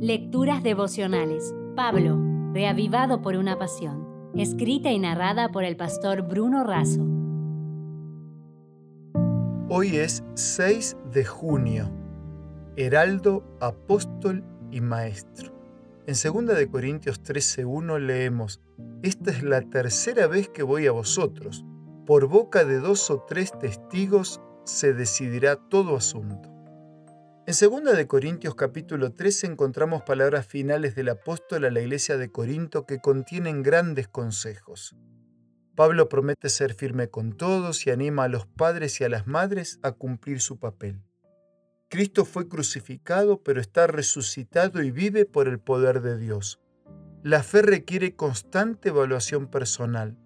Lecturas devocionales. Pablo, reavivado por una pasión. Escrita y narrada por el pastor Bruno Razo. Hoy es 6 de junio. Heraldo, apóstol y maestro. En 2 de Corintios 13:1 leemos: Esta es la tercera vez que voy a vosotros. Por boca de dos o tres testigos se decidirá todo asunto. En 2 de Corintios capítulo 13 encontramos palabras finales del apóstol a la iglesia de Corinto que contienen grandes consejos. Pablo promete ser firme con todos y anima a los padres y a las madres a cumplir su papel. Cristo fue crucificado, pero está resucitado y vive por el poder de Dios. La fe requiere constante evaluación personal.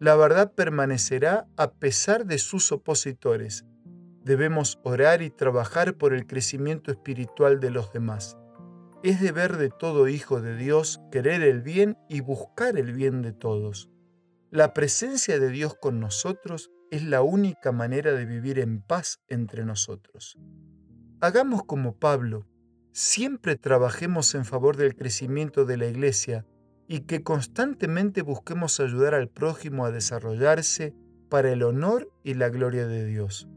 La verdad permanecerá a pesar de sus opositores Debemos orar y trabajar por el crecimiento espiritual de los demás. Es deber de todo hijo de Dios querer el bien y buscar el bien de todos. La presencia de Dios con nosotros es la única manera de vivir en paz entre nosotros. Hagamos como Pablo, siempre trabajemos en favor del crecimiento de la Iglesia y que constantemente busquemos ayudar al prójimo a desarrollarse para el honor y la gloria de Dios.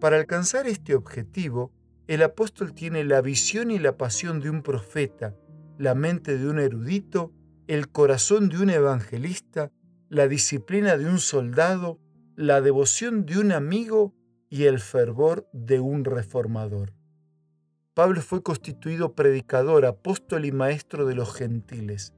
Para alcanzar este objetivo, el apóstol tiene la visión y la pasión de un profeta, la mente de un erudito, el corazón de un evangelista, la disciplina de un soldado, la devoción de un amigo y el fervor de un reformador. Pablo fue constituido predicador, apóstol y maestro de los gentiles.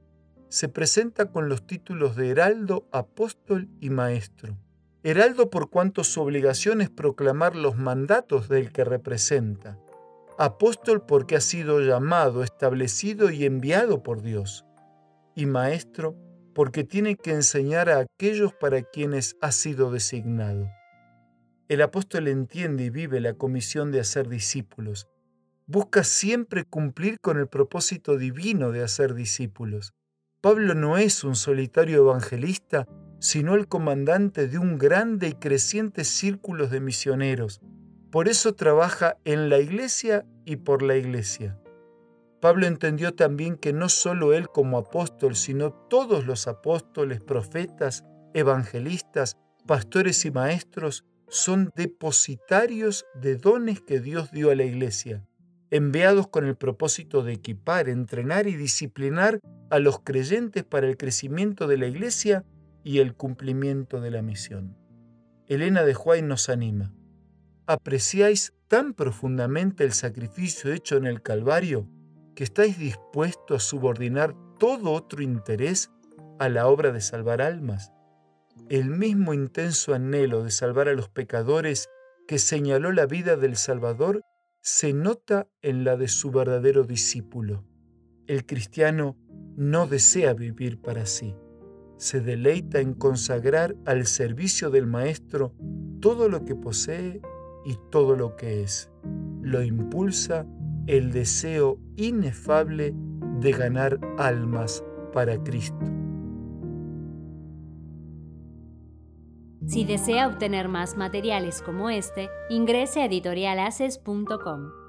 Se presenta con los títulos de heraldo, apóstol y maestro. Heraldo por cuanto su obligación es proclamar los mandatos del que representa. Apóstol porque ha sido llamado, establecido y enviado por Dios. Y maestro porque tiene que enseñar a aquellos para quienes ha sido designado. El apóstol entiende y vive la comisión de hacer discípulos. Busca siempre cumplir con el propósito divino de hacer discípulos. Pablo no es un solitario evangelista sino el comandante de un grande y creciente círculo de misioneros. Por eso trabaja en la iglesia y por la iglesia. Pablo entendió también que no solo él como apóstol, sino todos los apóstoles, profetas, evangelistas, pastores y maestros son depositarios de dones que Dios dio a la iglesia, enviados con el propósito de equipar, entrenar y disciplinar a los creyentes para el crecimiento de la iglesia y el cumplimiento de la misión. Elena de Juárez nos anima. ¿Apreciáis tan profundamente el sacrificio hecho en el Calvario que estáis dispuestos a subordinar todo otro interés a la obra de salvar almas? El mismo intenso anhelo de salvar a los pecadores que señaló la vida del Salvador se nota en la de su verdadero discípulo. El cristiano no desea vivir para sí se deleita en consagrar al servicio del Maestro todo lo que posee y todo lo que es. Lo impulsa el deseo inefable de ganar almas para Cristo. Si desea obtener más materiales como este, ingrese a editorialaces.com.